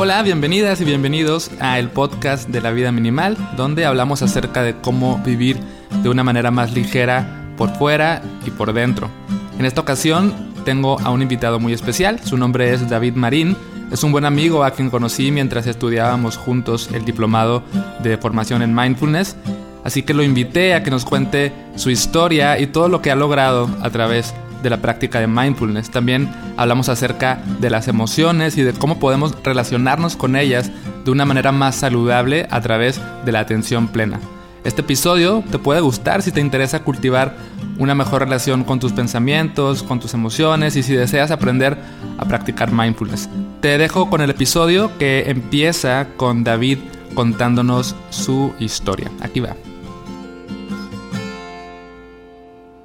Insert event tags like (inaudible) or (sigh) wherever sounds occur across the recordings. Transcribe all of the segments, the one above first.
Hola, bienvenidas y bienvenidos a el podcast de la vida minimal, donde hablamos acerca de cómo vivir de una manera más ligera por fuera y por dentro. En esta ocasión tengo a un invitado muy especial, su nombre es David Marín, es un buen amigo a quien conocí mientras estudiábamos juntos el diplomado de formación en mindfulness, así que lo invité a que nos cuente su historia y todo lo que ha logrado a través de de la práctica de mindfulness. También hablamos acerca de las emociones y de cómo podemos relacionarnos con ellas de una manera más saludable a través de la atención plena. Este episodio te puede gustar si te interesa cultivar una mejor relación con tus pensamientos, con tus emociones y si deseas aprender a practicar mindfulness. Te dejo con el episodio que empieza con David contándonos su historia. Aquí va.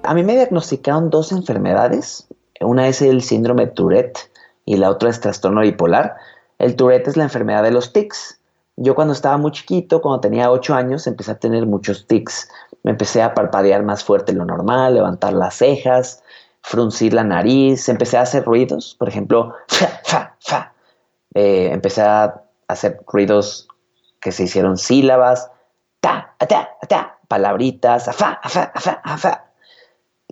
A mí me diagnosticaron dos enfermedades. Una es el síndrome Tourette y la otra es trastorno bipolar. El Tourette es la enfermedad de los tics. Yo cuando estaba muy chiquito, cuando tenía 8 años, empecé a tener muchos tics. Me empecé a parpadear más fuerte de lo normal, levantar las cejas, fruncir la nariz, empecé a hacer ruidos, por ejemplo, fa, fa, fa. Eh, empecé a hacer ruidos que se hicieron sílabas, ta, ta, ta, palabritas, fa, fa, fa, fa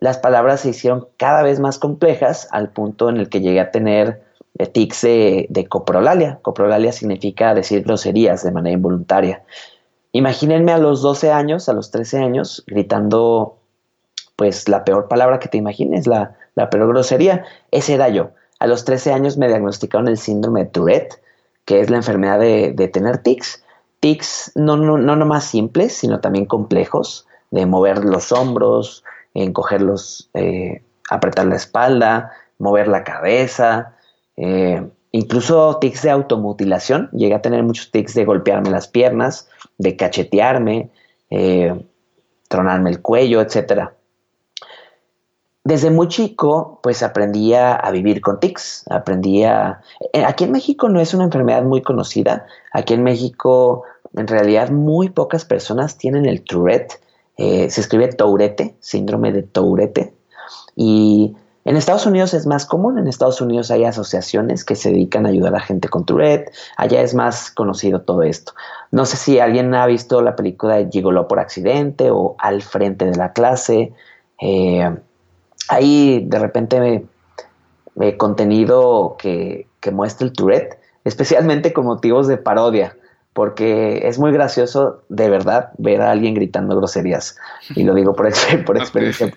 las palabras se hicieron cada vez más complejas al punto en el que llegué a tener tics de, coprolalia. Coprolalia significa decir groserías de manera involuntaria. Imagínense a los 12 años, a los 13 años, gritando pues la peor palabra que te imagines, la, peor grosería. Ese era yo. A los 13 años me diagnosticaron el síndrome de Tourette, que es la enfermedad de, tener tics. Tics no, no, no nomás simples, sino también complejos, de mover los hombros, encogerlos, eh, apretar la espalda, mover la cabeza, eh, incluso tics de automutilación. Llegué a tener muchos tics de golpearme las piernas, de cachetearme, eh, tronarme el cuello, etc. Desde muy chico, pues aprendía a vivir con tics. Aprendía. Aquí en México no es una enfermedad muy conocida. Aquí en México, en realidad, muy pocas personas tienen el Tourette eh, se escribe Tourette, síndrome de Tourette. Y en Estados Unidos es más común, en Estados Unidos hay asociaciones que se dedican a ayudar a gente con Tourette, allá es más conocido todo esto. No sé si alguien ha visto la película de Gigolo por accidente o Al frente de la clase. Eh, hay de repente eh, contenido que, que muestra el Tourette, especialmente con motivos de parodia porque es muy gracioso de verdad ver a alguien gritando groserías. Y lo digo por, por (laughs) experiencia.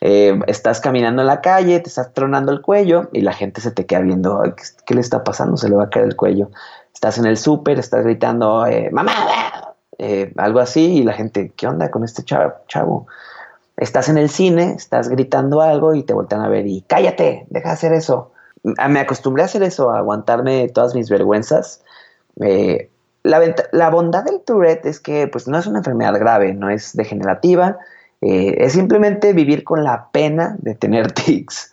Eh, estás caminando en la calle, te estás tronando el cuello y la gente se te queda viendo, ¿qué, le está pasando? Se le va a caer el cuello. Estás en el súper, estás gritando, eh, mamá, eh, algo así, y la gente, ¿qué onda con este chavo? Estás en el cine, estás gritando algo y te voltean a ver y cállate, deja de hacer eso. Me acostumbré a hacer eso, a aguantarme todas mis vergüenzas eh, la, bondad del Tourette es que pues, no es una enfermedad grave, no es degenerativa, eh, es simplemente vivir con la pena de tener (laughs) tics.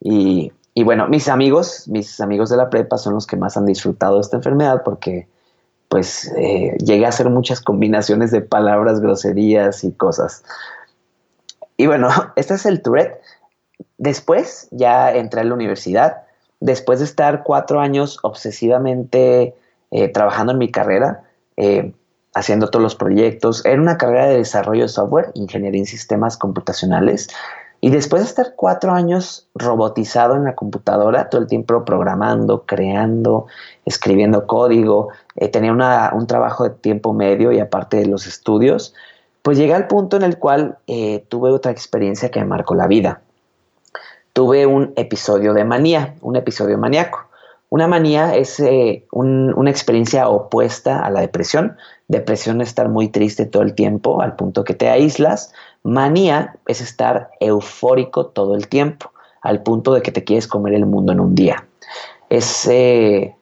Y, bueno, mis amigos, mis amigos de la prepa son los que más han disfrutado de esta enfermedad porque pues eh, llegué a hacer muchas combinaciones de palabras, groserías y cosas. Y bueno, (laughs) este es el Tourette. Después ya entré a la universidad, después de estar cuatro años obsesivamente eh, trabajando en mi carrera, eh, haciendo todos los proyectos. Era una carrera de desarrollo de software, ingeniería en sistemas computacionales. Y después de estar cuatro años robotizado en la computadora, todo el tiempo programando, creando, escribiendo código, eh, tenía un trabajo de tiempo medio y aparte de los estudios, pues llegué al punto en el cual tuve otra experiencia que me marcó la vida. Tuve un episodio de manía, un episodio maníaco. Una manía es eh, una experiencia opuesta a la depresión. Depresión es estar muy triste todo el tiempo al punto que te aíslas. Manía es estar eufórico todo el tiempo al punto de que te quieres comer el mundo en un día. Es, eh,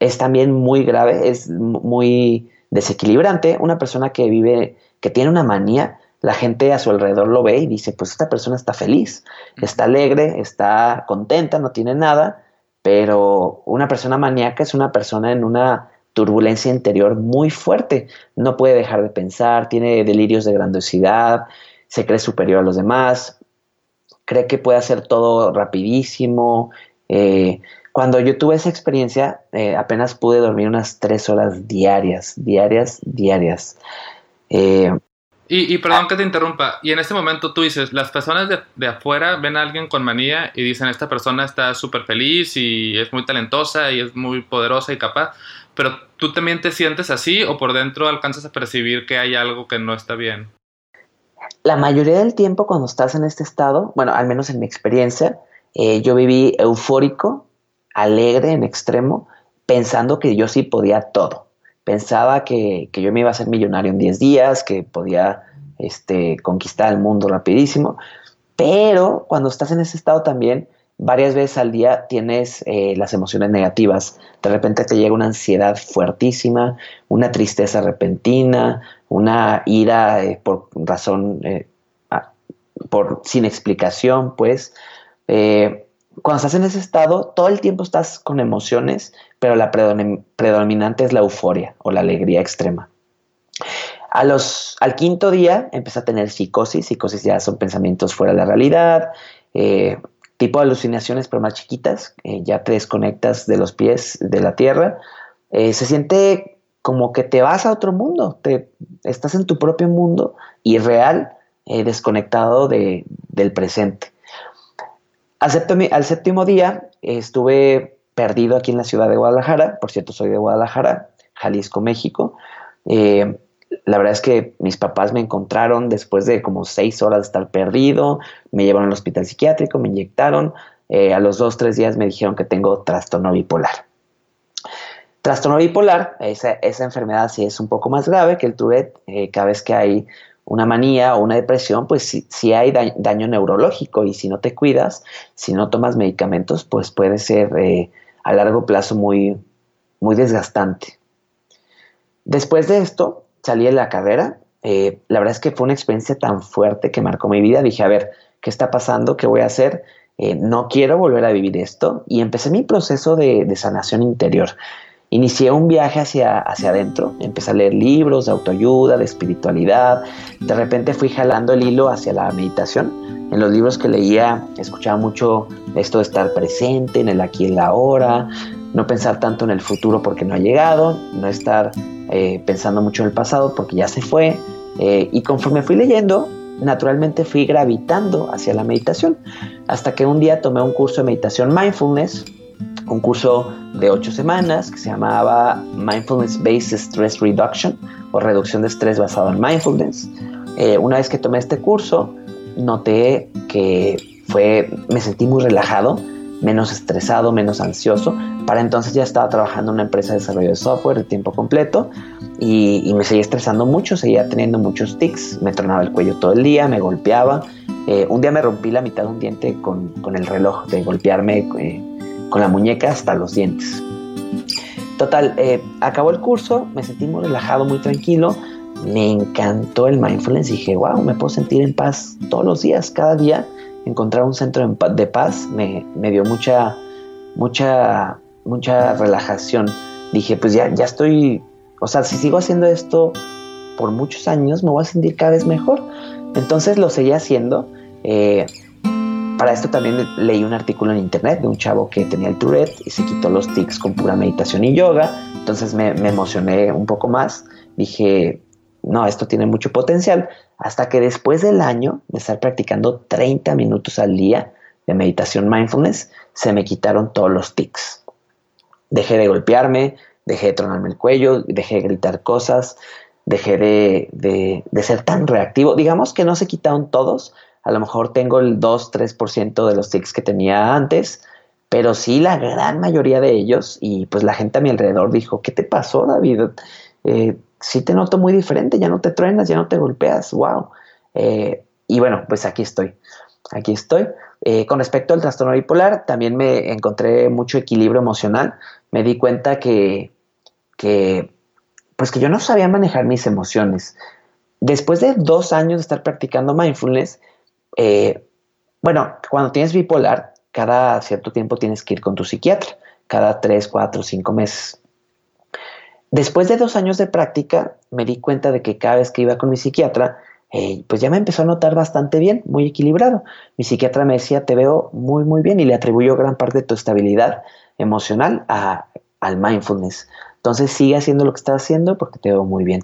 es también muy grave, es muy desequilibrante. Una persona que vive, que tiene una manía, la gente a su alrededor lo ve y dice, pues esta persona está feliz, está alegre, está contenta, no tiene nada pero una persona maníaca es una persona en una turbulencia interior muy fuerte. No puede dejar de pensar, tiene delirios de grandiosidad, se cree superior a los demás, cree que puede hacer todo rapidísimo. Eh, cuando yo tuve esa experiencia, eh, apenas pude dormir unas tres horas diarias, diarias, diarias. Eh, y, y, perdón que te interrumpa, y en este momento tú dices, las personas de, de afuera ven a alguien con manía y dicen, esta persona está súper feliz y es muy talentosa y es muy poderosa y capaz, pero tú también te sientes así o por dentro alcanzas a percibir que hay algo que no está bien. La mayoría del tiempo cuando estás en este estado, bueno, al menos en mi experiencia, eh, yo viví eufórico, alegre en extremo, pensando que yo sí podía todo. Pensaba que, que yo me iba a hacer millonario en 10 días, que podía este, conquistar el mundo rapidísimo. Pero cuando estás en ese estado también, varias veces al día tienes eh, las emociones negativas. De repente te llega una ansiedad fuertísima, una tristeza repentina, una ira eh, por razón, eh, por, sin explicación, pues. Cuando estás en ese estado, todo el tiempo estás con emociones, pero la predominante es la euforia o la alegría extrema. A los, al quinto día empieza a tener psicosis. Psicosis ya son pensamientos fuera de la realidad, tipo de alucinaciones, pero más chiquitas, eh, ya te desconectas de los pies de la tierra, eh, se siente como que te vas a otro mundo, te, estás en tu propio mundo irreal, eh, desconectado de, del presente. Al séptimo, día estuve perdido aquí en la ciudad de Guadalajara, por cierto soy de Guadalajara, Jalisco, México. La verdad es que mis papás me encontraron después de como seis horas de estar perdido, me llevaron al hospital psiquiátrico, me inyectaron, eh, a los dos, tres días me dijeron que tengo trastorno bipolar. Trastorno bipolar, esa, esa enfermedad sí es un poco más grave que el Tourette, eh, cada vez que hay una manía o una depresión, pues sí, hay daño, neurológico y si no te cuidas, si no tomas medicamentos, pues puede ser eh, a largo plazo muy, muy desgastante. Después de esto, salí de la carrera, eh, la verdad es que fue una experiencia tan fuerte que marcó mi vida. Dije, a ver, ¿qué está pasando? ¿Qué voy a hacer? Eh, no quiero volver a vivir esto. Y empecé mi proceso de, sanación interior. Inicié un viaje hacia, hacia adentro, empecé a leer libros de autoayuda, de espiritualidad, de repente fui jalando el hilo hacia la meditación. En los libros que leía escuchaba mucho esto de estar presente en el aquí y en la ahora, no pensar tanto en el futuro porque no ha llegado, no estar eh, pensando mucho en el pasado porque ya se fue. Eh, y conforme fui leyendo, naturalmente fui gravitando hacia la meditación. Hasta que un día tomé un curso de meditación mindfulness, un curso de ocho semanas que se llamaba Mindfulness Based Stress Reduction o reducción de estrés basado en mindfulness. Eh, una vez que tomé este curso, noté que fue, me sentí muy relajado, menos estresado, menos ansioso. Para entonces ya estaba trabajando en una empresa de desarrollo de software de tiempo completo y, me seguía estresando mucho, seguía teniendo muchos tics, me tronaba el cuello todo el día, me golpeaba. Eh, un día me rompí la mitad de un diente con, el reloj, de golpearme eh, con la muñeca hasta los dientes. Total, eh, acabó el curso, me sentí muy relajado, muy tranquilo. Me encantó el mindfulness. Dije, wow, me puedo sentir en paz todos los días, cada día encontrar un centro de paz me, dio mucha, mucha, mucha relajación. Dije, pues ya, ya estoy, o sea, si sigo haciendo esto por muchos años, me voy a sentir cada vez mejor. Entonces lo seguí haciendo. Eh, para esto también leí un artículo en internet de un chavo que tenía el Tourette y se quitó los tics con pura meditación y yoga. Entonces me, emocioné un poco más. Dije, no, esto tiene mucho potencial, hasta que después del año de estar practicando 30 minutos al día de meditación mindfulness, se me quitaron todos los tics. Dejé de golpearme, dejé de tronarme el cuello, dejé de gritar cosas, dejé de, ser tan reactivo. Digamos que no se quitaron todos, a lo mejor tengo el 2-3% de los tics que tenía antes, pero sí la gran mayoría de ellos y pues la gente a mi alrededor dijo, ¿qué te pasó David? Eh, sí te noto muy diferente, ya no te truenas, ya no te golpeas, wow. Eh, y bueno, pues aquí estoy, aquí estoy. Eh, con respecto al trastorno bipolar, también me encontré mucho equilibrio emocional. Me di cuenta que, que, pues que yo no sabía manejar mis emociones. Después de dos años de estar practicando mindfulness, eh, bueno, cuando tienes bipolar, cada cierto tiempo tienes que ir con tu psiquiatra, cada tres, cuatro, cinco meses. Después de dos años de práctica, me di cuenta de que cada vez que iba con mi psiquiatra, eh, pues ya me empezó a notar bastante bien, muy equilibrado. Mi psiquiatra me decía, te veo muy, muy bien y le atribuyó gran parte de tu estabilidad emocional al mindfulness. Entonces sigue haciendo lo que estás haciendo porque te veo muy bien.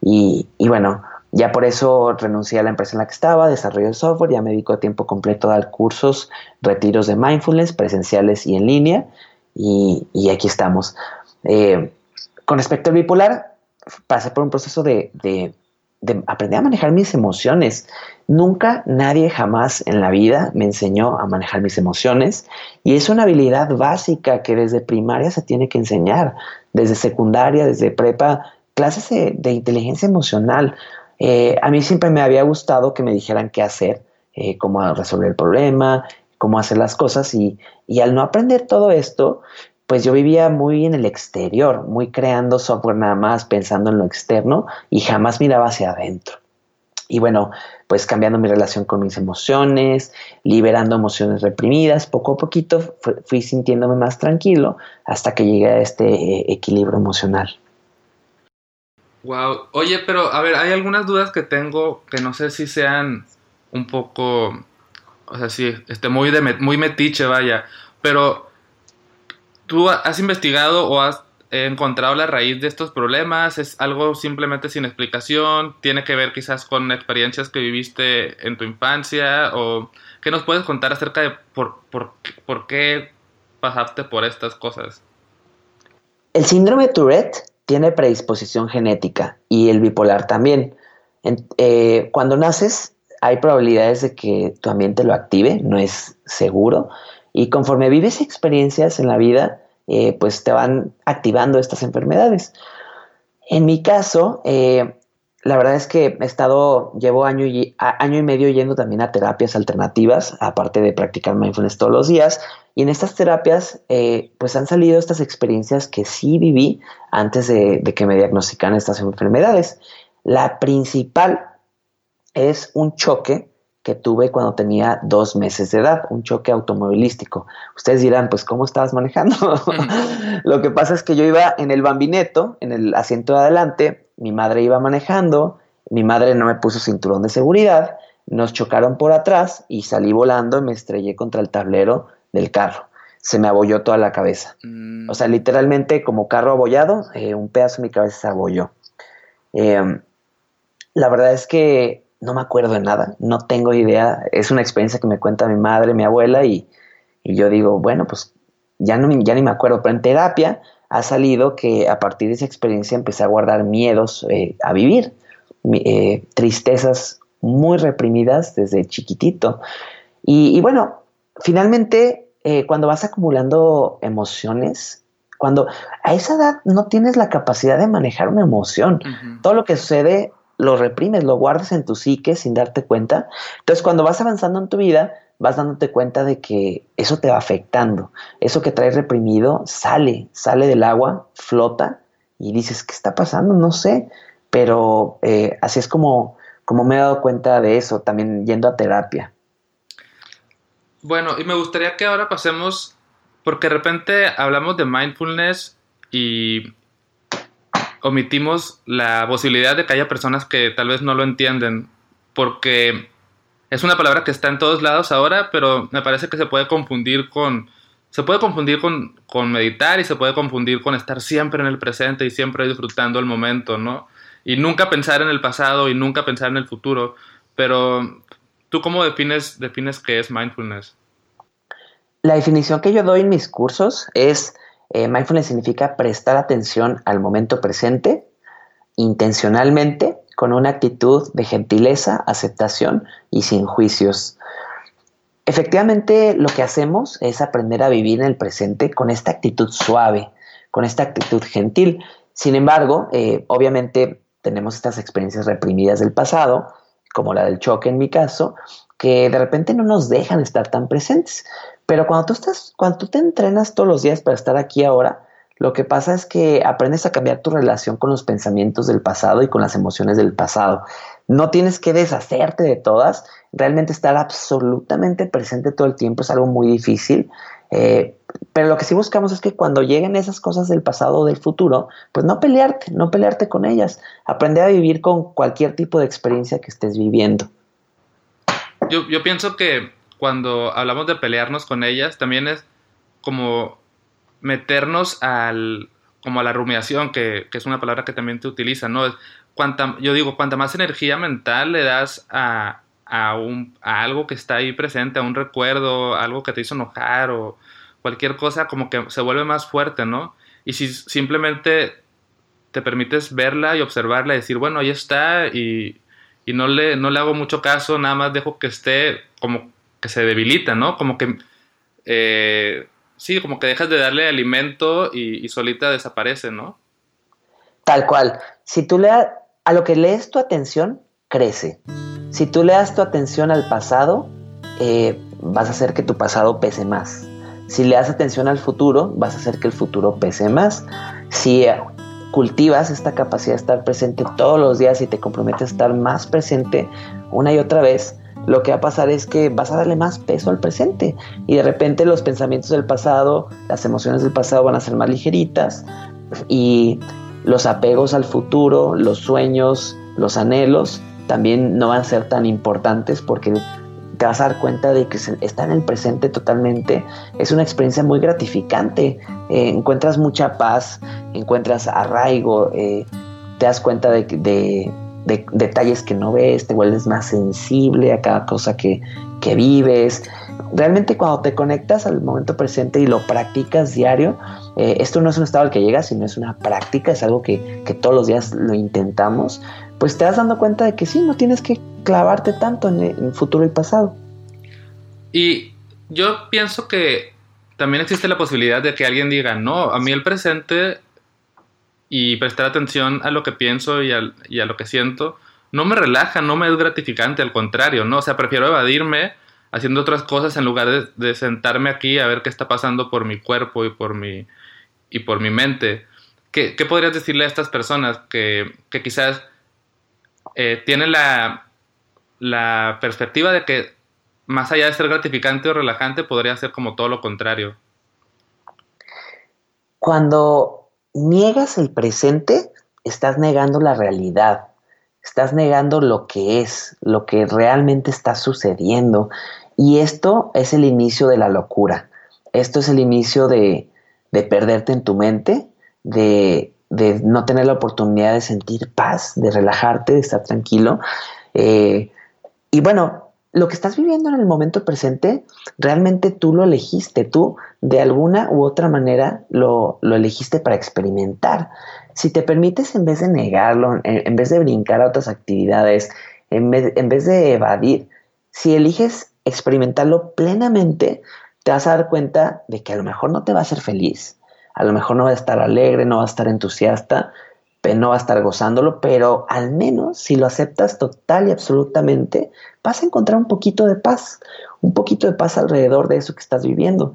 Y, y, bueno, ya por eso renuncié a la empresa en la que estaba, desarrollo de software, ya me dedico a tiempo completo a dar cursos, retiros de mindfulness, presenciales y en línea. Y, y aquí estamos. Eh, con respecto al bipolar, pasé por un proceso de, de de aprender a manejar mis emociones. Nunca, nadie jamás en la vida me enseñó a manejar mis emociones y es una habilidad básica que desde primaria se tiene que enseñar, desde secundaria, desde prepa, clases de, inteligencia emocional. Eh, a mí siempre me había gustado que me dijeran qué hacer, eh, cómo resolver el problema, cómo hacer las cosas y, y al no aprender todo esto, pues yo vivía muy en el exterior, muy creando software nada más, pensando en lo externo y jamás miraba hacia adentro. Y bueno, pues cambiando mi relación con mis emociones, liberando emociones reprimidas, poco a poquito fui sintiéndome más tranquilo hasta que llegué a este eh, equilibrio emocional. Wow, oye, pero a ver, hay algunas dudas que tengo que no sé si sean un poco, o sea, sí, este, muy, de, muy metiche, vaya, pero ¿Tú has investigado o has encontrado la raíz de estos problemas? ¿Es algo simplemente sin explicación? ¿Tiene que ver quizás con experiencias que viviste en tu infancia? ¿O qué nos puedes contar acerca de por, por, qué pasaste por estas cosas? El síndrome de Tourette tiene predisposición genética y el bipolar también. Eh, cuando naces hay probabilidades de que tu ambiente lo active, no es seguro, y conforme vives experiencias en la vida, eh, pues te van activando estas enfermedades. En mi caso, eh, la verdad es que he estado, llevo año y, año y medio yendo también a terapias alternativas, aparte de practicar mindfulness todos los días. Y en estas terapias, eh, pues han salido estas experiencias que sí viví antes de, de que me diagnosticaran estas enfermedades. La principal es un choque que tuve cuando tenía dos meses de edad, un choque automovilístico. Ustedes dirán, pues, ¿cómo estabas manejando? (laughs) Lo que pasa es que yo iba en el bambineto, en el asiento de adelante, mi madre iba manejando, mi madre no me puso cinturón de seguridad, nos chocaron por atrás y salí volando y me estrellé contra el tablero del carro. Se me abolló toda la cabeza. Mm. O sea, literalmente como carro abollado, eh, un pedazo de mi cabeza se abolló. Em, la verdad es que no me acuerdo de nada, no tengo idea. Es una experiencia que me cuenta mi madre, mi abuela, y, yo digo, bueno, pues ya, no, ya ni me acuerdo, pero en terapia ha salido que a partir de esa experiencia empecé a guardar miedos eh, a vivir, eh, tristezas muy reprimidas desde chiquitito. Y, bueno, finalmente, eh, cuando vas acumulando emociones, cuando a esa edad no tienes la capacidad de manejar una emoción, todo lo que sucede lo reprimes, lo guardas en tu psique sin darte cuenta. Entonces, cuando vas avanzando en tu vida, vas dándote cuenta de que eso te va afectando. Eso que traes reprimido sale, sale del agua, flota y dices, ¿qué está pasando? No sé. Pero eh, así es como, como me he dado cuenta de eso, también yendo a terapia. Bueno, y me gustaría que ahora pasemos, porque de repente hablamos de mindfulness y omitimos la posibilidad de que haya personas que tal vez no lo entienden, porque es una palabra que está en todos lados ahora, pero me parece que se puede confundir con se puede confundir con, con meditar y se puede confundir con estar siempre en el presente y siempre disfrutando el momento, ¿no? Y nunca pensar en el pasado y nunca pensar en el futuro. Pero, ¿tú cómo defines, defines qué es mindfulness? La definición que yo doy en mis cursos es eh, mindfulness significa prestar atención al momento presente intencionalmente con una actitud de gentileza, aceptación y sin juicios. Efectivamente, lo que hacemos es aprender a vivir en el presente con esta actitud suave, con esta actitud gentil. Sin embargo, eh, obviamente tenemos estas experiencias reprimidas del pasado, como la del choque en mi caso, que de repente no nos dejan estar tan presentes. Pero cuando tú estás, cuando tú te entrenas todos los días para estar aquí ahora, lo que pasa es que aprendes a cambiar tu relación con los pensamientos del pasado y con las emociones del pasado. No tienes que deshacerte de todas. Realmente estar absolutamente presente todo el tiempo es algo muy difícil. Eh, pero lo que sí buscamos es que cuando lleguen esas cosas del pasado o del futuro, pues no pelearte, no pelearte con ellas. Aprender a vivir con cualquier tipo de experiencia que estés viviendo. Yo, yo pienso que cuando hablamos de pelearnos con ellas, también es como meternos al, como a la rumiación, que, que, es una palabra que también te utiliza, ¿no? Cuanta, yo digo, cuanta más energía mental le das a, a, un, a algo que está ahí presente, a un recuerdo, algo que te hizo enojar o cualquier cosa, como que se vuelve más fuerte, ¿no? Y si simplemente te permites verla y observarla y decir, bueno, ahí está y, y no, le, no le hago mucho caso, nada más dejo que esté como que se debilita, ¿no? Como que... Eh, sí, como que dejas de darle alimento y, solita desaparece, ¿no? Tal cual. Si tú le a lo que lees tu atención, crece. Si tú le das tu atención al pasado, eh, vas a hacer que tu pasado pese más. Si le das atención al futuro, vas a hacer que el futuro pese más. Si cultivas esta capacidad de estar presente todos los días y te comprometes a estar más presente una y otra vez, lo que va a pasar es que vas a darle más peso al presente y de repente los pensamientos del pasado, las emociones del pasado van a ser más ligeritas y los apegos al futuro, los sueños, los anhelos también no van a ser tan importantes porque te vas a dar cuenta de que está en el presente totalmente. Es una experiencia muy gratificante. Eh, encuentras mucha paz, encuentras arraigo, eh, te das cuenta de, de, de, detalles que no ves, te vuelves más sensible a cada cosa que, que vives. Realmente cuando te conectas al momento presente y lo practicas diario, eh, esto no es un estado al que llegas, sino es una práctica, es algo que, que todos los días lo intentamos, pues te vas dando cuenta de que sí, no tienes que clavarte tanto en el futuro y pasado. Y yo pienso que también existe la posibilidad de que alguien diga, no, a mí el presente y prestar atención a lo que pienso y, a lo que siento, no me relaja, no me es gratificante, al contrario, ¿no? O sea, prefiero evadirme haciendo otras cosas en lugar de, sentarme aquí a ver qué está pasando por mi cuerpo y por mi, y por mi mente. ¿Qué, podrías decirle a estas personas que, quizás eh, tienen la, la perspectiva de que más allá de ser gratificante o relajante, podría ser como todo lo contrario? Cuando niegas el presente, estás negando la realidad, estás negando lo que es, lo que realmente está sucediendo. Y esto es el inicio de la locura. Esto es el inicio de, perderte en tu mente, de, no tener la oportunidad de sentir paz, de relajarte, de estar tranquilo. Eh, y bueno, lo que estás viviendo en el momento presente, realmente tú lo elegiste, tú de alguna u otra manera lo, elegiste para experimentar. Si te permites, en vez de negarlo, en, vez de brincar a otras actividades, en vez, en vez de evadir, si eliges experimentarlo plenamente, te vas a dar cuenta de que a lo mejor no te va a hacer feliz, a lo mejor no va a estar alegre, no va a estar entusiasta, no va a estar gozándolo, pero al menos si lo aceptas total y absolutamente, vas a encontrar un poquito de paz, un poquito de paz alrededor de eso que estás viviendo.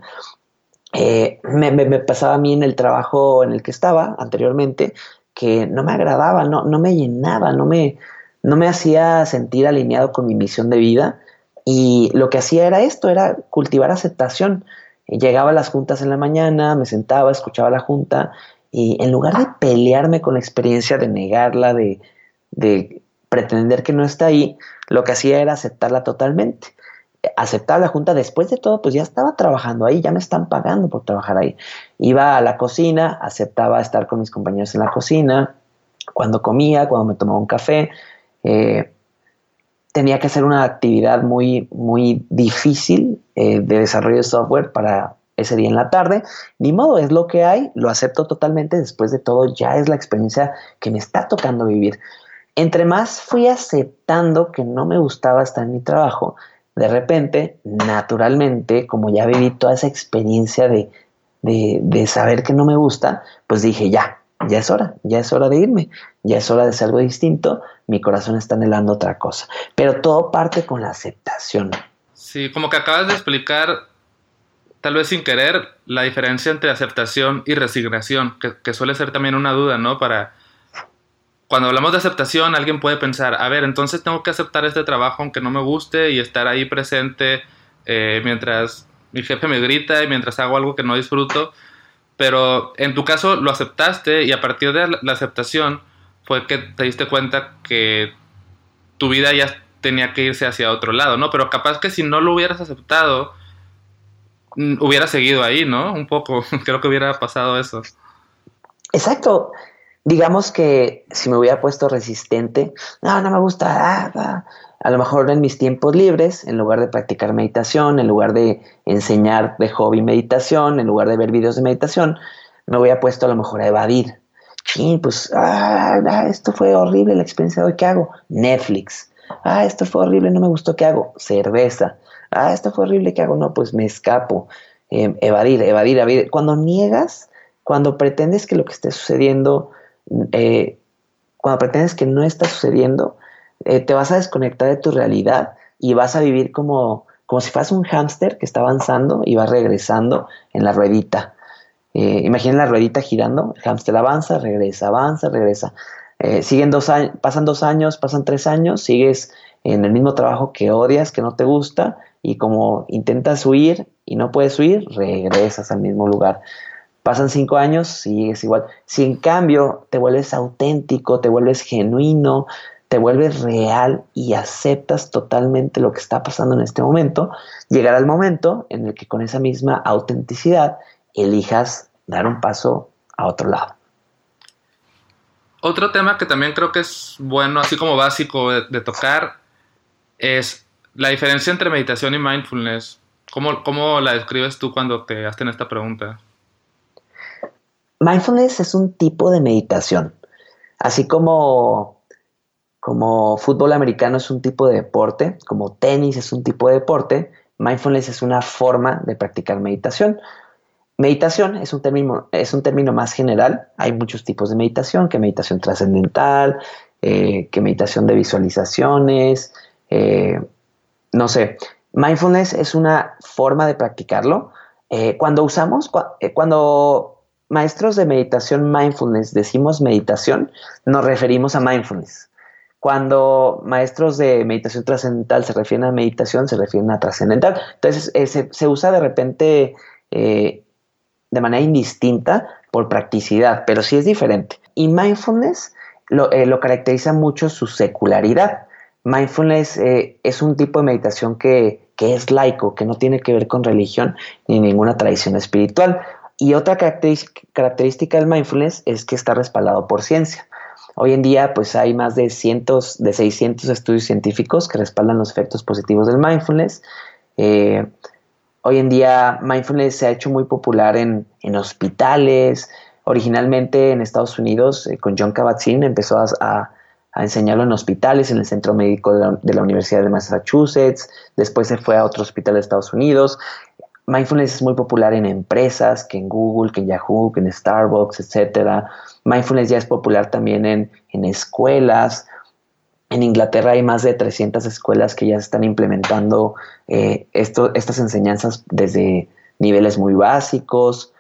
Eh, me, pasaba a mí en el trabajo en el que estaba anteriormente que no me agradaba, no, no me llenaba, no me, no me hacía sentir alineado con mi misión de vida y lo que hacía era esto, era cultivar aceptación. Llegaba a las juntas en la mañana, me sentaba, escuchaba la junta y en lugar de pelearme con la experiencia, de negarla, de, pretender que no está ahí, lo que hacía era aceptarla totalmente. Aceptar la junta, después de todo, pues ya estaba trabajando ahí, ya me están pagando por trabajar ahí. Iba a la cocina, aceptaba estar con mis compañeros en la cocina, cuando comía, cuando me tomaba un café. Eh, tenía que hacer una actividad muy, muy difícil eh, de desarrollo de software para ese día en la tarde. Ni modo, es lo que hay, lo acepto totalmente. Después de todo, ya es la experiencia que me está tocando vivir. Entre más fui aceptando que no me gustaba estar en mi trabajo, de repente, naturalmente, como ya viví toda esa experiencia de, de, saber que no me gusta, pues dije, ya, ya es hora, ya es hora de irme, ya es hora de hacer algo distinto, mi corazón está anhelando otra cosa. Pero todo parte con la aceptación. Sí, como que acabas de explicar tal vez sin querer, la diferencia entre aceptación y resignación, que, suele ser también una duda, ¿no? Para cuando hablamos de aceptación, alguien puede pensar, a ver, entonces tengo que aceptar este trabajo aunque no me guste y estar ahí presente eh, mientras mi jefe me grita y mientras hago algo que no disfruto, pero en tu caso lo aceptaste y a partir de la aceptación fue que te diste cuenta que tu vida ya tenía que irse hacia otro lado, ¿no? Pero capaz que si no lo hubieras aceptado, hubiera seguido ahí, ¿no? Un poco, (laughs) creo que hubiera pasado eso. Exacto. Digamos que si me hubiera puesto resistente, no, no me gusta, ah, a lo mejor en mis tiempos libres, en lugar de practicar meditación, en lugar de enseñar de hobby meditación, en lugar de ver videos de meditación, me hubiera puesto a lo mejor a evadir. Sí, pues, ah, ah, esto fue horrible la experiencia de hoy, ¿qué hago? Netflix. Ah, esto fue horrible, no me gustó, ¿qué hago? Cerveza. Ah, esto fue horrible, ¿qué hago? No, pues me escapo. Em, evadir, evadir, evadir. Cuando niegas, cuando pretendes que lo que esté sucediendo, eh, cuando pretendes que no está sucediendo, eh, te vas a desconectar de tu realidad y vas a vivir como, como si fueras un hámster que está avanzando y va regresando en la ruedita. Eh, imaginen la ruedita girando, el hámster avanza, regresa, avanza, regresa. Siguen dos años, pasan dos años, pasan tres años, sigues en el mismo trabajo que odias, que no te gusta, y como intentas huir y no puedes huir, regresas al mismo lugar. Pasan cinco años, sigues igual. Si en cambio te vuelves auténtico, te vuelves genuino, te vuelves real y aceptas totalmente lo que está pasando en este momento, llegará el momento en el que con esa misma autenticidad elijas dar un paso a otro lado. Otro tema que también creo que es bueno, así como básico de, tocar, es la diferencia entre meditación y mindfulness. ¿Cómo, ¿Cómo, la describes tú cuando te hacen esta pregunta? Mindfulness es un tipo de meditación. Así como, como fútbol americano es un tipo de deporte, como tenis es un tipo de deporte, mindfulness es una forma de practicar meditación. Meditación es un, término, es un término más general. Hay muchos tipos de meditación, que meditación trascendental, eh, que meditación de visualizaciones, eh, no sé. Mindfulness es una forma de practicarlo. Eh, cuando usamos, cuando maestros de meditación mindfulness decimos meditación, nos referimos a mindfulness. Cuando maestros de meditación trascendental se refieren a meditación, se refieren a trascendental. Entonces se, se, usa de repente de manera indistinta por practicidad, pero sí es diferente. Y mindfulness lo, eh, caracteriza mucho su secularidad. Mindfulness eh, es un tipo de meditación que, es laico, que no tiene que ver con religión ni ninguna tradición espiritual. Y otra característica del mindfulness es que está respaldado por ciencia. Hoy en día, pues hay más de cientos, de 600 estudios científicos que respaldan los efectos positivos del mindfulness. Eh, Hoy en día mindfulness se ha hecho muy popular en, hospitales. Originalmente en Estados Unidos, eh, con John Kabat-Zinn, empezó a, enseñarlo en hospitales, en el Centro Médico de la, Universidad de Massachusetts. Después se fue a otro hospital de Estados Unidos. Mindfulness es muy popular en empresas, que en Google, que en Yahoo, que en Starbucks, etc. Mindfulness ya es popular también en, en escuelas. En Inglaterra hay más de 300 escuelas que ya están implementando eh, estas enseñanzas desde niveles muy básicos.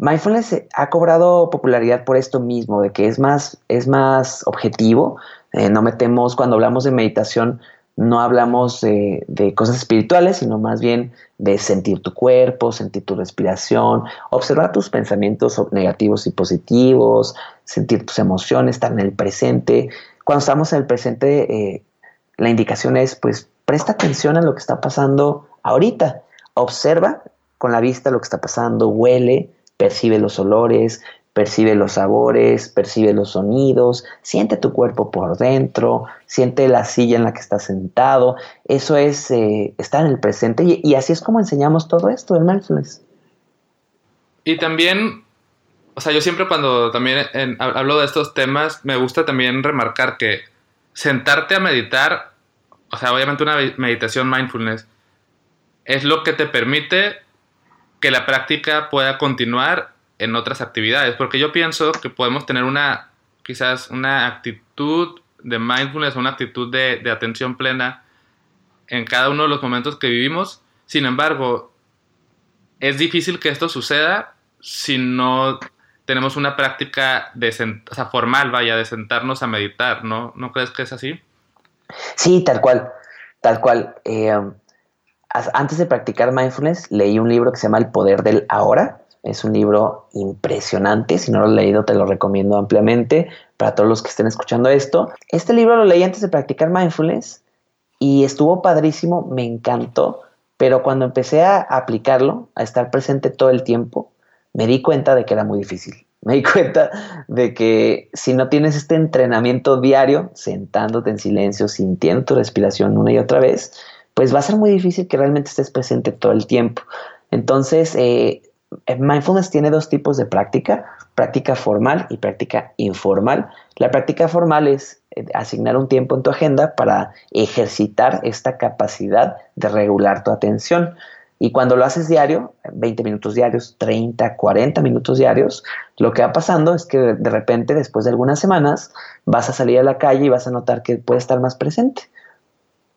Mindfulness ha cobrado popularidad por esto mismo, de que es más, es más objetivo. Eh, no metemos, cuando hablamos de meditación, no hablamos de, cosas espirituales, sino más bien de sentir tu cuerpo, sentir tu respiración, observar tus pensamientos negativos y positivos, sentir tus emociones, estar en el presente cuando estamos en el presente, eh, la indicación es, pues, presta atención a lo que está pasando ahorita. Observa con la vista lo que está pasando, huele, percibe los olores, percibe los sabores, percibe los sonidos, siente tu cuerpo por dentro, siente la silla en la que estás sentado. Eso es eh, estar en el presente y, así es como enseñamos todo esto del mindfulness. Y también o sea, yo siempre cuando también hablo de estos temas, me gusta también remarcar que sentarte a meditar, o sea, obviamente una meditación mindfulness, es lo que te permite que la práctica pueda continuar en otras actividades, porque yo pienso que podemos tener una, quizás una actitud de mindfulness, una actitud de, atención plena en cada uno de los momentos que vivimos, sin embargo, es difícil que esto suceda si no tenemos una práctica de o formal, vaya, de sentarnos a meditar, ¿no? ¿No crees que es así? Sí, tal cual, tal cual. Eh, antes de practicar mindfulness, leí un libro que se llama El Poder del Ahora. Es un libro impresionante. Si no lo has leído, te lo recomiendo ampliamente para todos los que estén escuchando esto. Este libro lo leí antes de practicar mindfulness y estuvo padrísimo, me encantó. Pero cuando empecé a aplicarlo, a estar presente todo el tiempo, me di cuenta de que era muy difícil. (laughs) Me di cuenta de que si no tienes este entrenamiento diario, sentándote en silencio, sintiendo tu respiración una y otra vez, pues va a ser muy difícil que realmente estés presente todo el tiempo. Entonces, eh, mindfulness tiene dos tipos de práctica, práctica formal y práctica informal. La práctica formal es eh, asignar un tiempo en tu agenda para ejercitar esta capacidad de regular tu atención. Y cuando lo haces diario, 20 minutos diarios, 30, 40 minutos diarios, lo que va pasando es que de repente, después de algunas semanas, vas a salir a la calle y vas a notar que puedes estar más presente.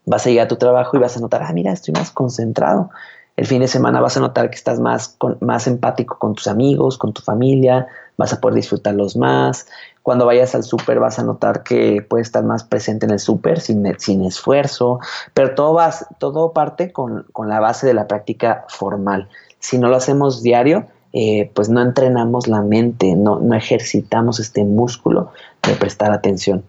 Vas a llegar a tu trabajo y vas a notar, ah, mira, estoy más concentrado. El fin de semana vas a notar que estás más, más empático con tus amigos, con tu familia, vas a poder disfrutarlos más. Cuando vayas al súper vas a notar que puedes estar más presente en el súper sin, sin, esfuerzo, pero todo, vas, todo parte con, la base de la práctica formal. Si no lo hacemos diario, eh, pues no entrenamos la mente, no, no ejercitamos este músculo de prestar atención.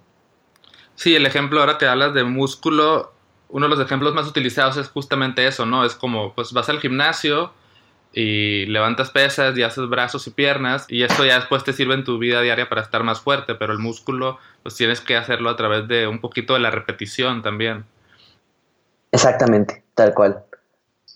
Sí, el ejemplo ahora que hablas de músculo, uno de los ejemplos más utilizados es justamente eso, ¿no? Es como, pues vas al gimnasio, y levantas pesas y haces brazos y piernas y eso ya después te sirve en tu vida diaria para estar más fuerte, pero el músculo pues tienes que hacerlo a través de un poquito de la repetición también. Exactamente, tal cual.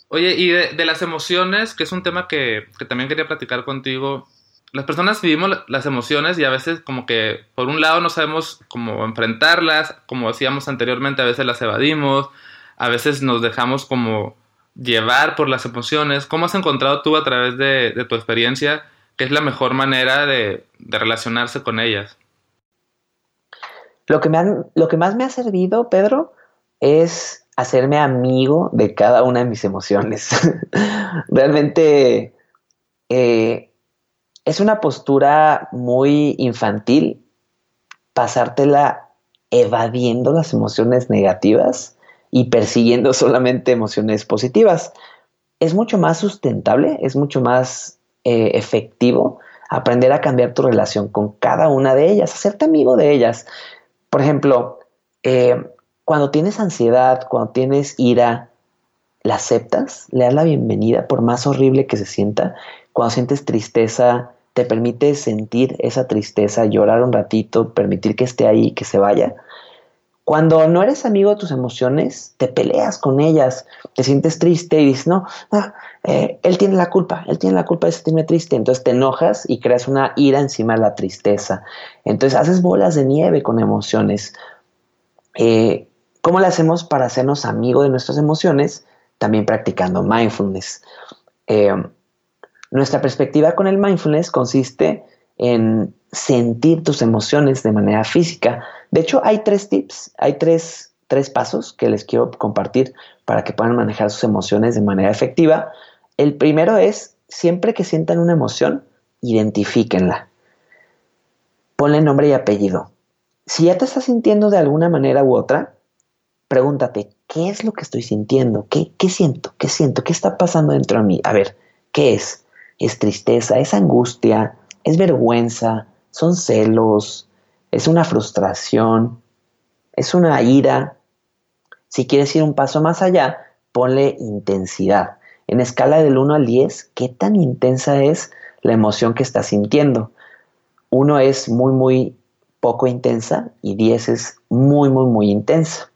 Oye, y de, las emociones, que es un tema que, que, también quería platicar contigo, las personas vivimos las emociones y a veces como que por un lado no sabemos cómo enfrentarlas, como decíamos anteriormente, a veces las evadimos, a veces nos dejamos como llevar por las emociones. ¿Cómo has encontrado tú a través de, tu experiencia qué es la mejor manera de, relacionarse con ellas? Lo que, me lo que más me ha servido, Pedro, es hacerme amigo de cada una de mis emociones. (laughs) Realmente eh, es una postura muy infantil pasártela evadiendo las emociones negativas y persiguiendo (laughs) solamente emociones positivas. Es mucho más sustentable, es mucho más eh, efectivo aprender a cambiar tu relación con cada una de ellas, hacerte amigo de ellas. Por ejemplo, eh, cuando tienes ansiedad, cuando tienes ira, la aceptas, le das la bienvenida por más horrible que se sienta. Cuando sientes tristeza, te permite sentir esa tristeza, llorar un ratito, permitir que esté ahí, que se vaya. Cuando no eres amigo de tus emociones, te peleas con ellas, te sientes triste y dices, no, eh, él tiene la culpa, él tiene la culpa de sentirme triste. Entonces te enojas y creas una ira encima de la tristeza. Entonces haces bolas de nieve con emociones. Eh, ¿Cómo lo hacemos para hacernos amigos de nuestras emociones? También practicando mindfulness. Eh, nuestra perspectiva con el mindfulness consiste en sentir tus emociones de manera física. De hecho, hay tres tips, hay tres, tres pasos que les quiero compartir para que puedan manejar sus emociones de manera efectiva. El primero es, siempre que sientan una emoción, identifíquenla. Ponle nombre y apellido. Si ya te estás sintiendo de alguna manera u otra, pregúntate, ¿qué es lo que estoy sintiendo? ¿Qué, qué siento? ¿Qué siento? ¿Qué está pasando dentro de mí? A ver, ¿qué es? ¿Es tristeza? ¿Es angustia? ¿Es vergüenza? son celos, es una frustración, es una ira. Si quieres ir un paso más allá, ponle intensidad. En escala del 1 al 10, ¿qué tan intensa es la emoción que estás sintiendo? 1 es muy, muy poco intensa y 10 es muy, muy, muy intensa.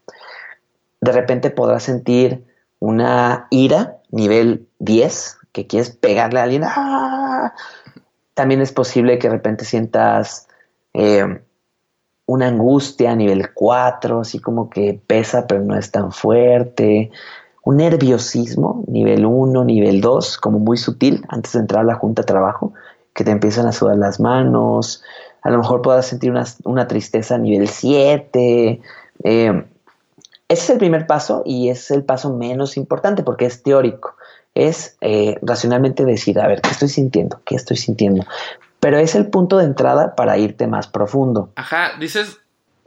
De repente podrás sentir una ira nivel 10, que quieres pegarle a alguien, ¡ah! También es posible que de repente sientas eh, una angustia a nivel 4, así como que pesa pero no es tan fuerte. Un nerviosismo, nivel 1, nivel 2, como muy sutil, antes de entrar a la junta de trabajo, que te empiezan a sudar las manos. A lo mejor puedas sentir una, tristeza a nivel 7. Eh, ese es el primer paso y es el paso menos importante porque es teórico es eh, racionalmente decir, a ver, ¿qué estoy sintiendo? ¿Qué estoy sintiendo? Pero es el punto de entrada para irte más profundo. Ajá, dices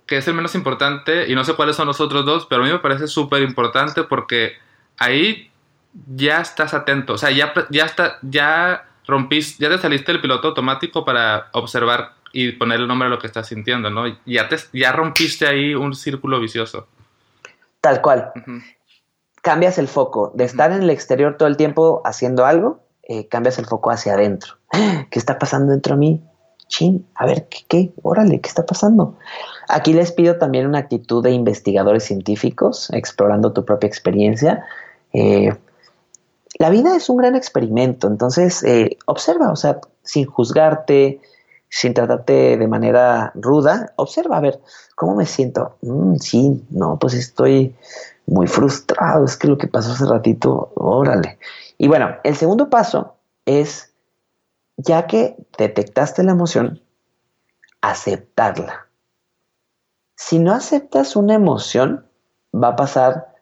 que es el menos importante y no sé cuáles son los otros dos, pero a mí me parece súper importante porque ahí ya estás atento, o sea, ya, ya, está, ya rompiste, ya te saliste del piloto automático para observar y poner el nombre a lo que estás sintiendo, ¿no? Ya, te, ya rompiste ahí un círculo vicioso. Tal cual. Cambias el foco de estar en el exterior todo el tiempo haciendo algo, eh, cambias el foco hacia adentro. (gasps) ¿Qué está pasando dentro de mí? Chin, a ver, ¿qué, ¿qué? Órale, ¿qué está pasando? Aquí les pido también una actitud de investigadores científicos, explorando tu propia experiencia. Eh, la vida es un gran experimento, entonces eh, observa, o sea, sin juzgarte, sin tratarte de manera ruda, observa, a ver, ¿cómo me siento? Mm, sí, no, pues estoy muy frustrado, es que lo que pasó hace ratito, órale. Y bueno, el segundo paso es, ya que detectaste la emoción, aceptarla. Si no aceptas una emoción, va a pasar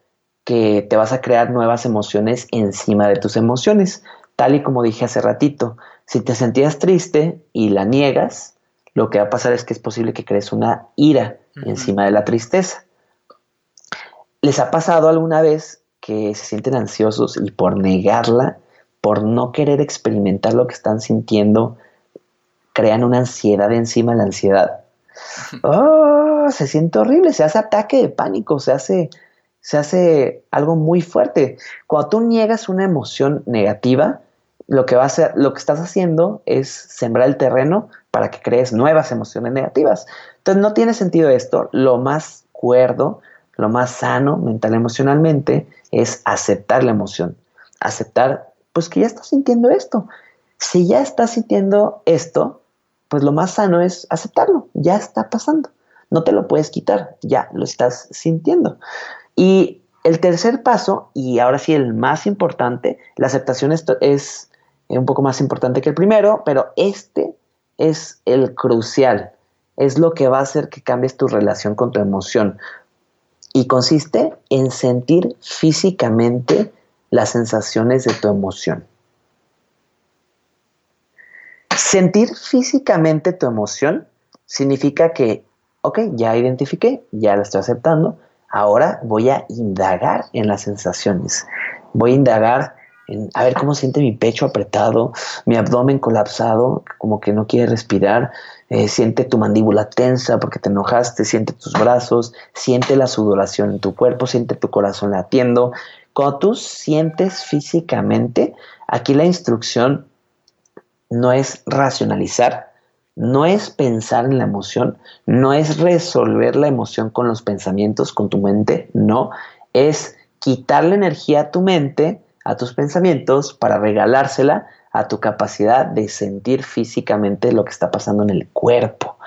que te vas a crear nuevas emociones encima de tus emociones. Tal y como dije hace ratito, si te sentías triste y la niegas, lo que va a pasar es que es posible que crees una ira encima de la tristeza. ¿Les ha pasado alguna vez que se sienten ansiosos y por negarla, por no querer experimentar lo que están sintiendo, crean una ansiedad encima de la ansiedad? Oh, se siente horrible, se hace ataque de pánico, se hace se hace algo muy fuerte. Cuando tú niegas una emoción negativa, lo que, va a lo que estás haciendo es sembrar el terreno para que crees nuevas emociones negativas. Entonces no tiene sentido esto. Lo más cuerdo, lo más sano mental emocionalmente es aceptar la emoción. Aceptar, pues que ya estás sintiendo esto. Si ya estás sintiendo esto, pues lo más sano es aceptarlo. Ya está pasando. No te lo puedes quitar, ya lo estás sintiendo. Y el tercer paso, y ahora sí el más importante, la aceptación es, es un poco más importante que el primero, pero este es el crucial, es lo que va a hacer que cambies tu relación con tu emoción. Y consiste en sentir físicamente las sensaciones de tu emoción. Sentir físicamente tu emoción significa que, ok, ya identifiqué, ya la estoy aceptando, Ahora voy a indagar en las sensaciones. Voy a indagar a ver cómo siente mi pecho apretado, mi abdomen colapsado, como que no quiere respirar. Eh, siente tu mandíbula tensa porque te enojaste, siente tus brazos, siente la sudoración en tu cuerpo, siente tu corazón latiendo. Cuando tú sientes físicamente, aquí la instrucción no es racionalizar, no es pensar en la emoción, no es resolver la emoción con los pensamientos, con tu mente, no, es quitarle energía a tu mente, a tus pensamientos, para regalársela a tu capacidad de sentir físicamente lo que está pasando en el cuerpo.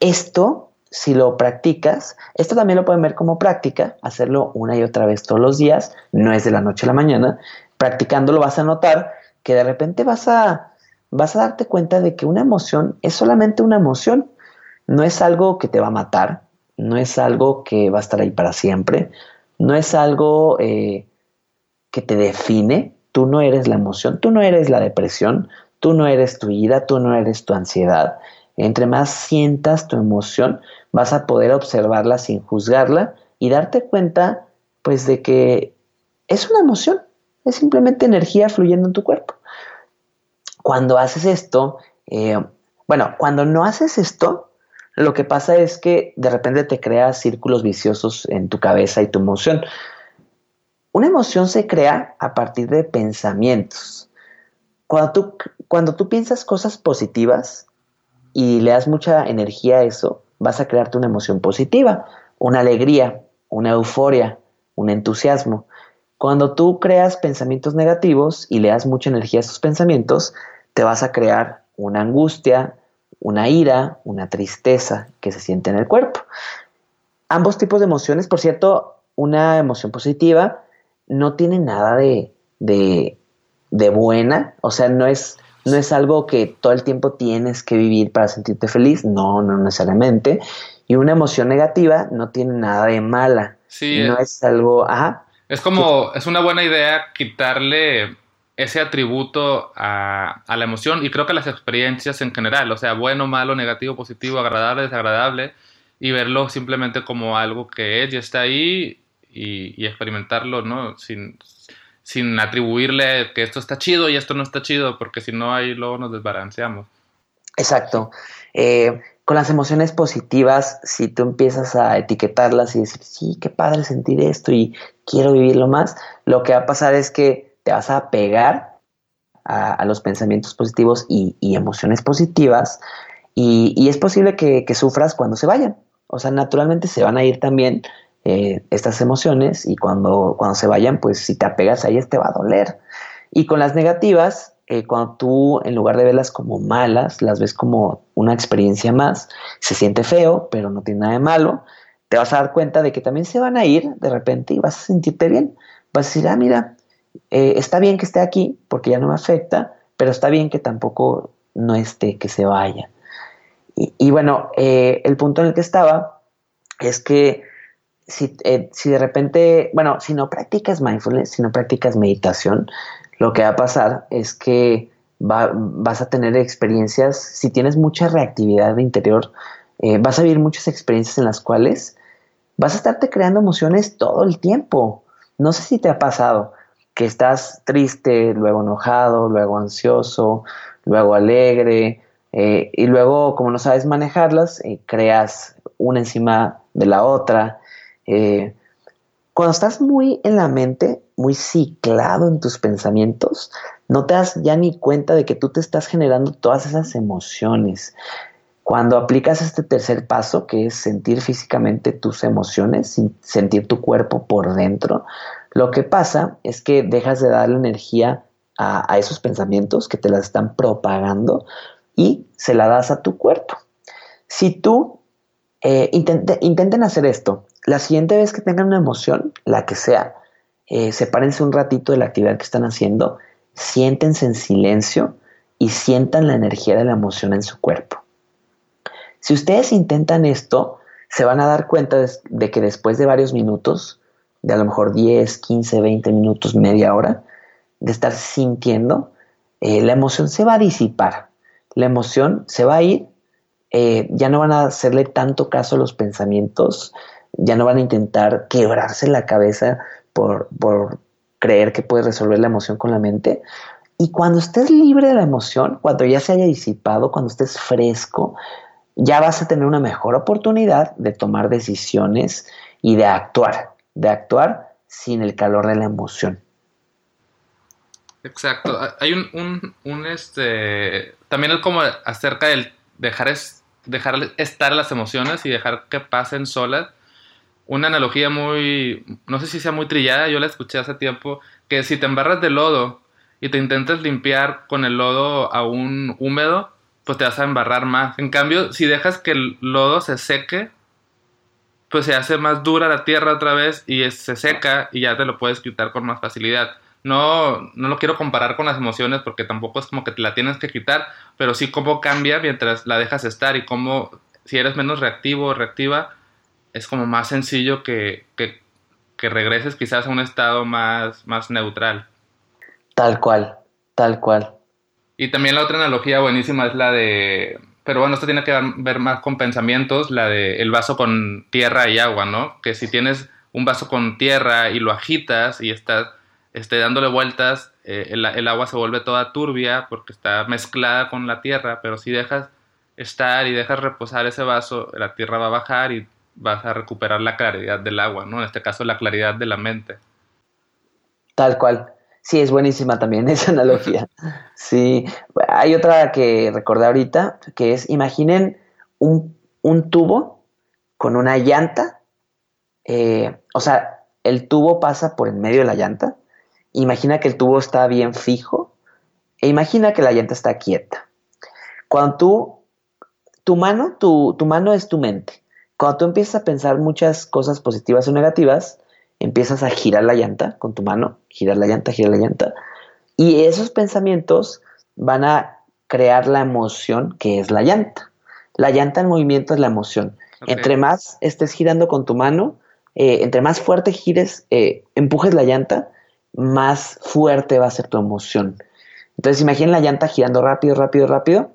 Esto, si lo practicas, esto también lo pueden ver como práctica, hacerlo una y otra vez todos los días, no es de la noche a la mañana, practicándolo vas a notar que de repente vas a vas a darte cuenta de que una emoción es solamente una emoción, no es algo que te va a matar, no es algo que va a estar ahí para siempre, no es algo eh, que te define, tú no eres la emoción, tú no eres la depresión, tú no eres tu ira, tú no eres tu ansiedad. Entre más sientas tu emoción, vas a poder observarla sin juzgarla y darte cuenta pues de que es una emoción, es simplemente energía fluyendo en tu cuerpo. Cuando haces esto, eh, bueno, cuando no haces esto, lo que pasa es que de repente te creas círculos viciosos en tu cabeza y tu emoción. Una emoción se crea a partir de pensamientos. Cuando tú, cuando tú piensas cosas positivas y le das mucha energía a eso, vas a crearte una emoción positiva, una alegría, una euforia, un entusiasmo. Cuando tú creas pensamientos negativos y le das mucha energía a esos pensamientos, te vas a crear una angustia, una ira, una tristeza que se siente en el cuerpo. Ambos tipos de emociones, por cierto, una emoción positiva no tiene nada de, de, de buena, o sea, no es, no es algo que todo el tiempo tienes que vivir para sentirte feliz, no, no necesariamente. Y una emoción negativa no tiene nada de mala. Sí. No es algo, ajá. Es como, es una buena idea quitarle ese atributo a, la emoción y creo que las experiencias en general, o sea, bueno, malo, negativo, positivo, agradable, desagradable, y verlo simplemente como algo que es y está ahí y, experimentarlo, ¿no? Sin, sin atribuirle que esto está chido y esto no está chido, porque si no, ahí luego nos desbalanceamos. Exacto. Eh, con las emociones positivas, si tú empiezas a etiquetarlas y decir, sí, qué padre sentir esto y quiero vivirlo más, lo que va a pasar es que te vas a pegar a, los pensamientos positivos y, emociones positivas y, es posible que, sufras cuando se vayan. O sea, naturalmente se van a ir también eh, estas emociones y cuando, cuando se vayan, pues si te apegas a ellas te va a doler. Y con las negativas, eh, cuando tú en lugar de verlas como malas, las ves como una experiencia más, se siente feo, pero no tiene nada de malo, te vas a dar cuenta de que también se van a ir de repente y vas a sentirte bien. Vas a decir, ah, mira, eh, está bien que esté aquí porque ya no me afecta, pero está bien que tampoco no esté, que se vaya. Y, bueno, eh, el punto en el que estaba es que si, eh, si, de repente, bueno, si no practicas mindfulness, si no practicas meditación, lo que va a pasar es que vas a tener experiencias, si tienes mucha reactividad interior, vas a vivir muchas experiencias en las cuales vas a estarte creando emociones todo el tiempo. No sé si te ha pasado, que estás triste, luego enojado, luego ansioso, luego alegre, eh, y luego como no sabes manejarlas, eh, creas una encima de la otra. Eh, cuando estás muy en la mente, muy ciclado en tus pensamientos, no te das ya ni cuenta de que tú te estás generando todas esas emociones. Cuando aplicas este tercer paso, que es sentir físicamente tus emociones, sentir tu cuerpo por dentro, lo que pasa es que dejas de darle energía a, esos pensamientos que te las están propagando y se la das a tu cuerpo. Si tú eh, intenten hacer esto, la siguiente vez que tengan una emoción, la que sea, eh, sepárense un ratito de la actividad que están haciendo, siéntense en silencio y sientan la energía de la emoción en su cuerpo. Si ustedes intentan esto, se van a dar cuenta de que después de varios minutos de a lo mejor 10, 15, 20 minutos, media hora, de estar sintiendo, eh, la emoción se va a disipar, la emoción se va a ir, eh, ya no van a hacerle tanto caso a los pensamientos, ya no van a intentar quebrarse la cabeza por, por creer que puedes resolver la emoción con la mente. Y cuando estés libre de la emoción, cuando ya se haya disipado, cuando estés fresco, ya vas a tener una mejor oportunidad de tomar decisiones y de actuar de actuar sin el calor de la emoción. Exacto. Hay un, un, este, también es como acerca del dejar, es, dejar estar las emociones y dejar que pasen solas. Una analogía muy, no sé si sea muy trillada, yo la escuché hace tiempo, que si te embarras de lodo y te intentas limpiar con el lodo aún húmedo, pues te vas a embarrar más. En cambio, si dejas que el lodo se seque, pues se hace más dura la tierra otra vez y se seca y ya te lo puedes quitar con más facilidad. No, no lo quiero comparar con las emociones porque tampoco es como que te la tienes que quitar, pero sí cómo cambia mientras la dejas estar y cómo si eres menos reactivo o reactiva, es como más sencillo que, que, que regreses quizás a un estado más, más neutral. Tal cual, tal cual. Y también la otra analogía buenísima es la de pero bueno, esto tiene que ver más con pensamientos, la de el vaso con tierra y agua, ¿no? Que si tienes un vaso con tierra y lo agitas y estás este, dándole vueltas, eh, el, agua se vuelve toda turbia porque está mezclada con la tierra, pero si dejas estar y dejas reposar ese vaso, la tierra va a bajar y vas a recuperar la claridad del agua, ¿no? En este caso, la claridad de la mente. Tal cual. Sí, es buenísima también (laughs) esa analogía. Sí, hay otra que recordé ahorita, que es, imaginen un, tubo con una llanta, eh, o sea, el tubo pasa por en medio de la llanta, imagina que el tubo está bien fijo e imagina que la llanta está quieta. Cuando tú, tu mano, tu, tu mano es tu mente. Cuando tú empiezas a pensar muchas cosas positivas o negativas, empiezas a girar la llanta con tu mano, girar la llanta, girar la llanta, y esos pensamientos van a crear la emoción que es la llanta. La llanta en movimiento es la emoción. Entre más estés girando con tu mano, eh, entre más fuerte gires, eh, empujes la llanta, más fuerte va a ser tu emoción. Entonces imagina la llanta girando rápido, rápido, rápido.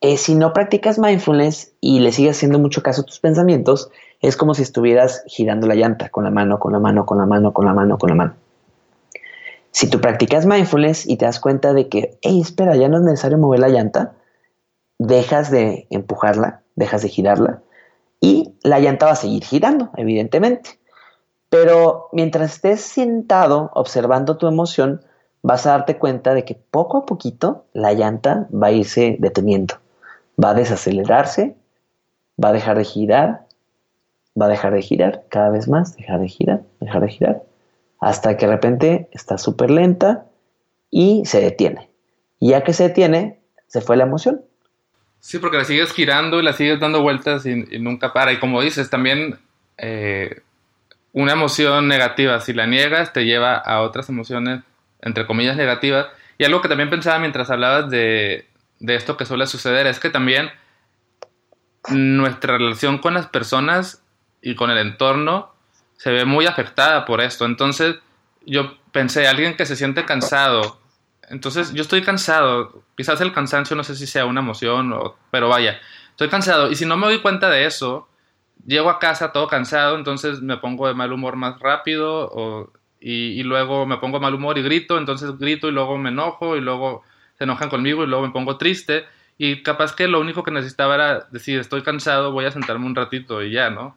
Eh, si no practicas mindfulness y le sigues haciendo mucho caso a tus pensamientos, es como si estuvieras girando la llanta con la mano, con la mano, con la mano, con la mano, con la mano. Si tú practicas mindfulness y te das cuenta de que, hey, espera, ya no es necesario mover la llanta, dejas de empujarla, dejas de girarla y la llanta va a seguir girando, evidentemente. Pero mientras estés sentado observando tu emoción, vas a darte cuenta de que poco a poquito la llanta va a irse deteniendo, va a desacelerarse, va a dejar de girar, va a dejar de girar cada vez más, dejar de girar, dejar de girar, hasta que de repente está súper lenta y se detiene. Y ya que se detiene, se fue la emoción. Sí, porque la sigues girando y la sigues dando vueltas y, nunca para. Y como dices, también eh, una emoción negativa, si la niegas, te lleva a otras emociones, entre comillas, negativas. Y algo que también pensaba mientras hablabas de, de esto que suele suceder es que también nuestra relación con las personas y con el entorno se ve muy afectada por esto. Entonces, yo pensé, alguien que se siente cansado, entonces yo estoy cansado, quizás el cansancio no sé si sea una emoción, o, pero vaya, estoy cansado y si no me doy cuenta de eso, llego a casa todo cansado, entonces me pongo de mal humor más rápido y, y, luego me pongo mal humor y grito, entonces grito y luego me enojo y luego se enojan conmigo y luego me pongo triste y capaz que lo único que necesitaba era decir, estoy cansado, voy a sentarme un ratito y ya, ¿no?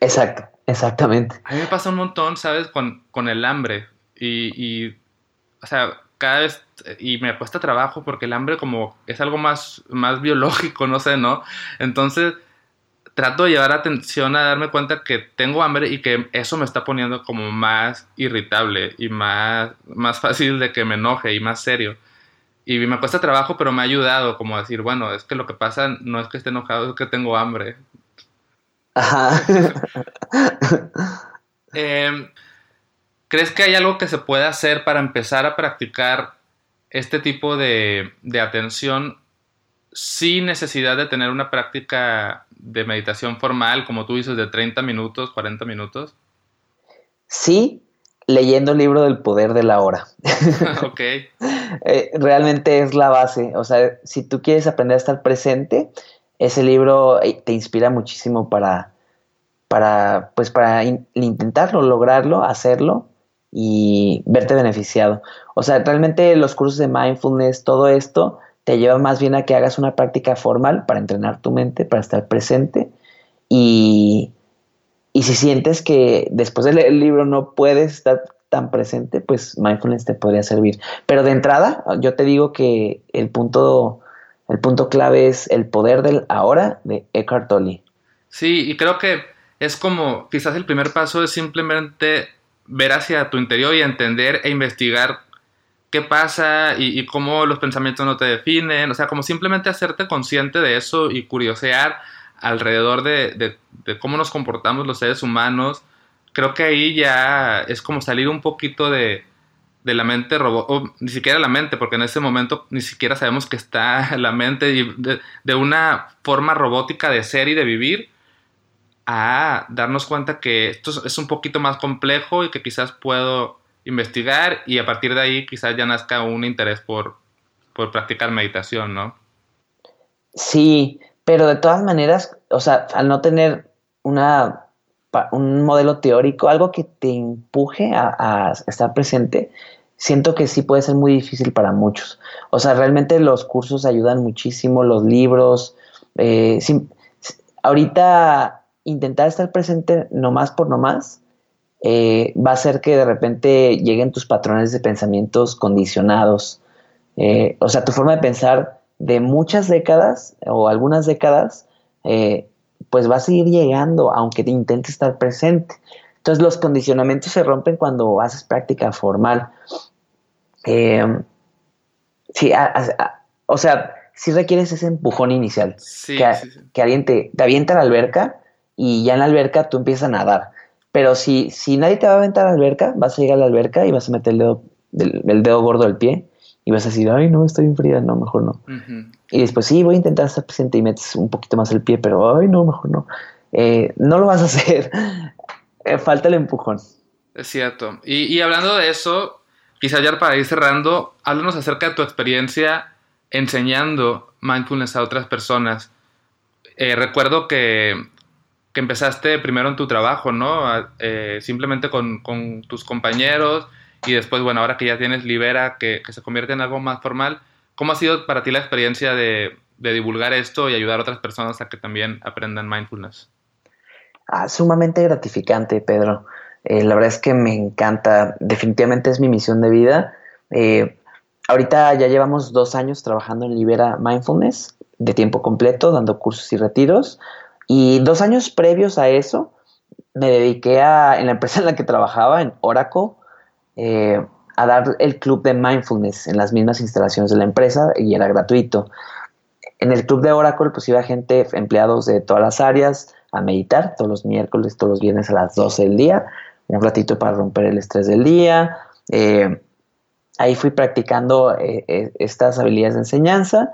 Exacto, exactamente. A mí me pasa un montón, ¿sabes? Con, con el hambre. Y, y, o sea, cada vez, y me cuesta trabajo porque el hambre como es algo más, más biológico, no sé, ¿no? Entonces, trato de llevar atención a darme cuenta que tengo hambre y que eso me está poniendo como más irritable y más, más fácil de que me enoje y más serio. Y me cuesta trabajo, pero me ha ayudado como a decir, bueno, es que lo que pasa no es que esté enojado, es que tengo hambre. Ajá. (laughs) Em, ¿Crees que hay algo que se pueda hacer para empezar a practicar este tipo de, de atención sin necesidad de tener una práctica de meditación formal, como tú dices, de 30 minutos, 40 minutos? Sí, leyendo el libro del poder de la hora. (laughs) ok. Eh, realmente es la base. O sea, si tú quieres aprender a estar presente, ese libro eh, te inspira muchísimo para, para, pues para intentarlo, lograrlo, hacerlo y verte beneficiado. O sea, realmente los cursos de mindfulness, todo esto, te lleva más bien a que hagas una práctica formal para entrenar tu mente, para estar presente y, y si sientes que después de leer el libro no puedes estar tan presente, pues mindfulness te podría servir. Pero de entrada, yo te digo que el punto, el punto clave es el poder del ahora de Eckhart Tolle. Sí, y creo que es como, quizás el primer paso es simplemente ver hacia tu interior y entender e investigar qué pasa y, cómo los pensamientos no te definen, o sea, como simplemente hacerte consciente de eso y curiosear alrededor de, cómo nos comportamos los seres humanos, creo que ahí ya es como salir un poquito de, la mente robot, o ni siquiera la mente, porque en ese momento ni siquiera sabemos que está (laughs) la mente y de, una forma robótica de ser y de vivir a darnos cuenta que esto es un poquito más complejo y que quizás puedo investigar y a partir de ahí quizás ya nazca un interés por, por practicar meditación, ¿no? Sí, pero de todas maneras, o sea, al no tener una, un modelo teórico, algo que te empuje a, estar presente, siento que sí puede ser muy difícil para muchos. O sea, realmente los cursos ayudan muchísimo, los libros. Eh, ahorita intentar estar presente nomás por nomás eh, va a hacer que de repente lleguen tus patrones de pensamientos condicionados. Eh, o sea, tu forma de pensar de muchas décadas o algunas décadas, eh, pues va a seguir llegando aunque te intentes estar presente. Entonces los condicionamientos se rompen cuando haces práctica formal. Em, sí, o sea, si requieres ese empujón inicial. que, alguien te, te, avienta a la alberca y ya en la alberca tú empiezas a nadar. Pero si, si nadie te va a aventar a la alberca, vas a llegar a la alberca y vas a meter el dedo, el dedo gordo del pie y vas a decir, ay, no, estoy en fría, no, mejor no. Y después, sí, voy a intentar estar presente y metes un poquito más el pie, pero, ay, no, mejor no. Eh, no lo vas a (laughs) hacer. Eh, falta el empujón. Es cierto. Y, hablando de eso, quizás ya para ir cerrando, háblanos acerca de tu experiencia enseñando mindfulness a otras personas. Eh, recuerdo que, que, empezaste primero en tu trabajo, ¿no? simplemente con, con tus compañeros y después, bueno, ahora que ya tienes Libera, que, se convierte en algo más formal, ¿cómo ha sido para ti la experiencia de, divulgar esto y ayudar a otras personas a que también aprendan mindfulness? Ah, sumamente gratificante, Pedro. Eh, la verdad es que me encanta, definitivamente es mi misión de vida. Eh, ahorita ya llevamos dos años trabajando en Libera Mindfulness de tiempo completo, dando cursos y retiros. Y dos años previos a eso, me dediqué a, en la empresa en la que trabajaba, en Oracle, eh, a dar el club de mindfulness en las mismas instalaciones de la empresa y era gratuito. En el club de Oracle pues iba gente, empleados de todas las áreas a meditar todos los miércoles, todos los viernes a las 12 del día, un ratito para romper el estrés del día. Eh, ahí fui practicando eh, estas habilidades de enseñanza.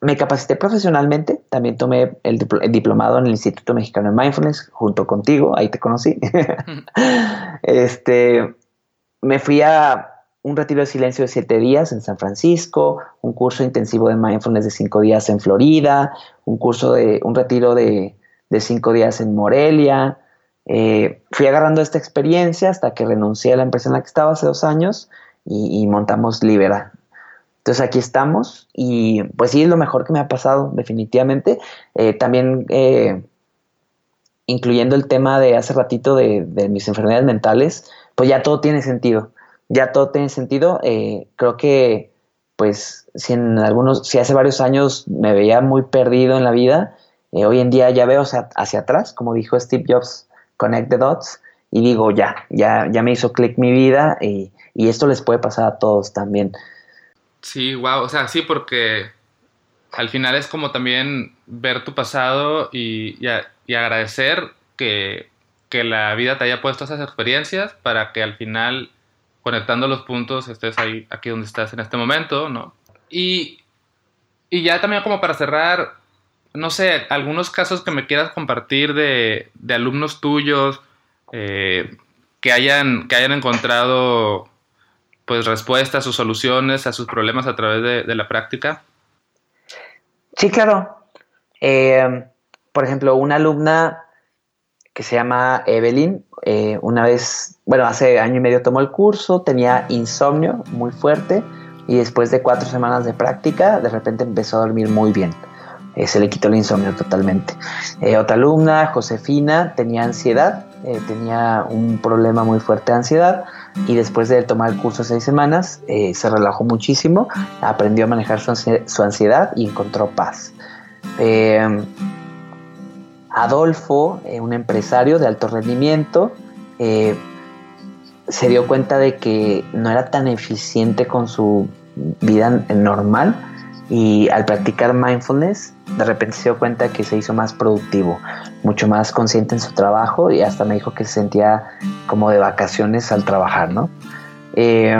Me capacité profesionalmente, también tomé el, diplomado en el Instituto Mexicano de Mindfulness junto contigo, ahí te conocí. (laughs) este, me fui a un retiro de silencio de siete días en San Francisco, un curso intensivo de mindfulness de cinco días en Florida, un curso de, un retiro de, cinco días en Morelia. Eh, fui agarrando esta experiencia hasta que renuncié a la empresa en la que estaba hace dos años y, montamos Libera. Entonces aquí estamos y pues sí es lo mejor que me ha pasado definitivamente. Eh, también eh, incluyendo el tema de hace ratito de, de mis enfermedades mentales, pues ya todo tiene sentido. Ya todo tiene sentido. Eh, creo que, pues, si en algunos, si hace varios años me veía muy perdido en la vida, eh, hoy en día ya veo hacia, atrás, como dijo Steve Jobs, connect the dots, y digo, ya, ya, ya me hizo clic mi vida y, esto les puede pasar a todos también. Sí, wow, o sea, sí, porque al final es como también ver tu pasado y, y agradecer que que la vida te haya puesto esas experiencias para que al final, conectando los puntos, estés ahí, aquí donde estás en este momento, ¿no? Y, y ya también como para cerrar, no sé, algunos casos que me quieras compartir de, de alumnos tuyos eh, que, hayan, que hayan encontrado pues respuestas o soluciones a sus problemas a través de, la práctica. Sí, claro. Eh, por ejemplo, una alumna que se llama Evelyn. Eh, una vez, bueno, hace año y medio tomó el curso, tenía insomnio muy fuerte y después de cuatro semanas de práctica, de repente empezó a dormir muy bien. Eh, se le quitó el insomnio totalmente. Otra alumna, Josefina, tenía ansiedad, tenía un problema muy fuerte de ansiedad y después de tomar el curso seis semanas, se relajó muchísimo, aprendió a manejar su ansiedad y encontró paz. Adolfo, eh, un empresario de alto rendimiento, eh, se dio cuenta de que no era tan eficiente con su vida normal y al practicar mindfulness de repente se dio cuenta que se hizo más productivo, mucho más consciente en su trabajo y hasta me dijo que se sentía como de vacaciones al trabajar, ¿no? Eh,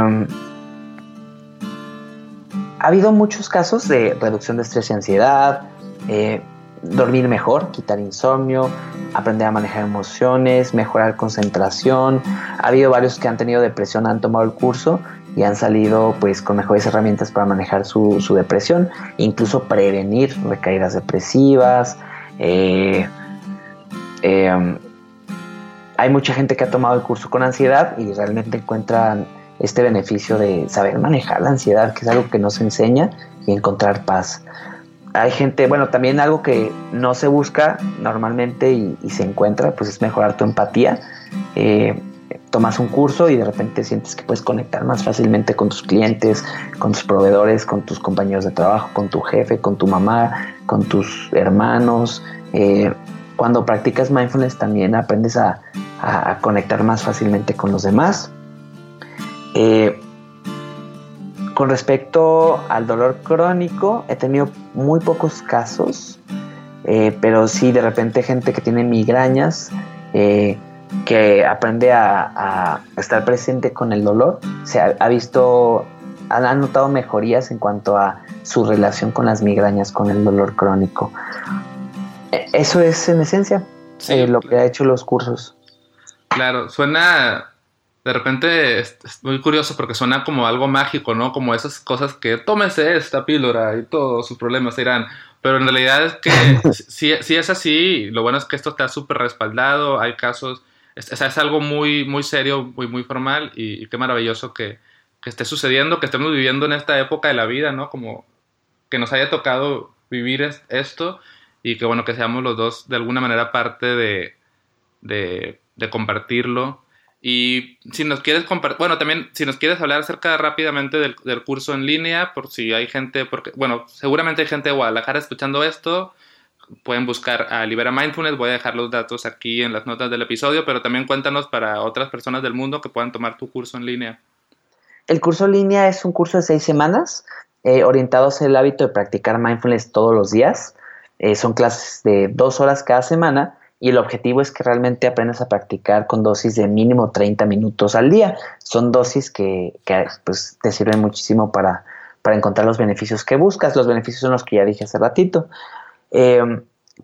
ha habido muchos casos de reducción de estrés y ansiedad, dormir mejor, quitar insomnio, aprender a manejar emociones, mejorar concentración. Ha habido varios que han tenido depresión, han tomado el curso y han salido pues con mejores herramientas para manejar su, depresión, incluso prevenir recaídas depresivas. Eh, em, hay mucha gente que ha tomado el curso con ansiedad y realmente encuentran este beneficio de saber manejar la ansiedad, que es algo que no se enseña, y encontrar paz hay gente, bueno, también algo que no se busca normalmente y, se encuentra, pues es mejorar tu empatía. Eh, tomas un curso y de repente sientes que puedes conectar más fácilmente con tus clientes, con tus proveedores, con tus compañeros de trabajo, con tu jefe, con tu mamá, con tus hermanos. Eh, cuando practicas mindfulness también aprendes a, conectar más fácilmente con los demás. Eh, con respecto al dolor crónico, he tenido muy pocos casos, eh, pero sí de repente gente que tiene migrañas, que aprende a, estar presente con el dolor, se ha, visto, han, notado mejorías en cuanto a su relación con las migrañas, con el dolor crónico. E, eso es en esencia eh, lo que ha hecho los cursos. Claro, suena de repente es, muy curioso porque suena como algo mágico, ¿no? Como esas cosas que tómese esta píldora y todos sus problemas se irán. Pero en realidad es que (laughs) si, es así, lo bueno es que esto está súper respaldado. Hay casos es, es, algo muy, muy serio, muy, muy formal y, qué maravilloso que, que, esté sucediendo, que estemos viviendo en esta época de la vida, ¿no? Como que nos haya tocado vivir esto y que bueno, que seamos los dos de alguna manera parte de, de, de compartirlo. Y si nos quieres compartir, bueno, también si nos quieres hablar acerca rápidamente del, del, curso en línea, por si hay gente, porque, bueno, seguramente hay gente de Guadalajara escuchando esto, pueden buscar a Libera Mindfulness, voy a dejar los datos aquí en las notas del episodio, pero también cuéntanos para otras personas del mundo que puedan tomar tu curso en línea. El curso en línea es un curso de seis semanas, eh, orientados en el hábito de practicar mindfulness todos los días. Eh, son clases de dos horas cada semana y el objetivo es que realmente aprendas a practicar con dosis de mínimo 30 minutos al día. Son dosis que, que pues, te sirven muchísimo para, para encontrar los beneficios que buscas. Los beneficios son los que ya dije hace ratito. Eh,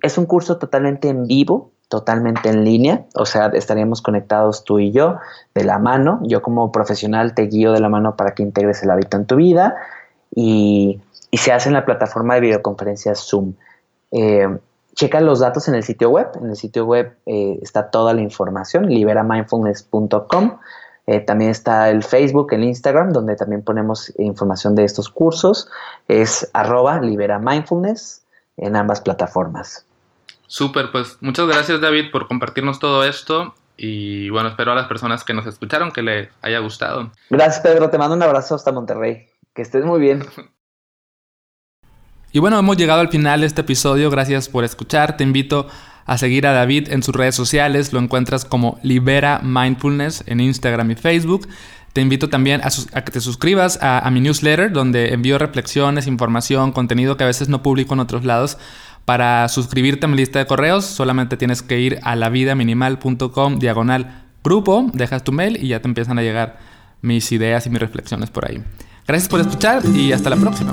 es un curso totalmente en vivo, totalmente en línea, o sea, estaríamos conectados tú y yo de la mano. Yo como profesional te guío de la mano para que integres el hábito en tu vida y, se hace en la plataforma de videoconferencias Zoom. Eh, checa los datos en el sitio web. En el sitio web eh, está toda la información, liberamindfulness.com. también está el Facebook, el Instagram, donde también ponemos información de estos cursos. Es arroba liberamindfulness en ambas plataformas. Súper, pues muchas gracias David por compartirnos todo esto y bueno, espero a las personas que nos escucharon que les haya gustado. Gracias Pedro, te mando un abrazo hasta Monterrey. Que estés muy bien. Y bueno, hemos llegado al final de este episodio. Gracias por escuchar. Te invito a seguir a David en sus redes sociales. Lo encuentras como Libera Mindfulness en Instagram y Facebook. Te invito también a, que te suscribas a, mi newsletter, donde envío reflexiones, información, contenido que a veces no publico en otros lados. Para suscribirte a mi lista de correos, solamente tienes que ir a lavidaminimal.com diagonal grupo, dejas tu mail y ya te empiezan a llegar mis ideas y mis reflexiones por ahí. Gracias por escuchar y hasta la próxima.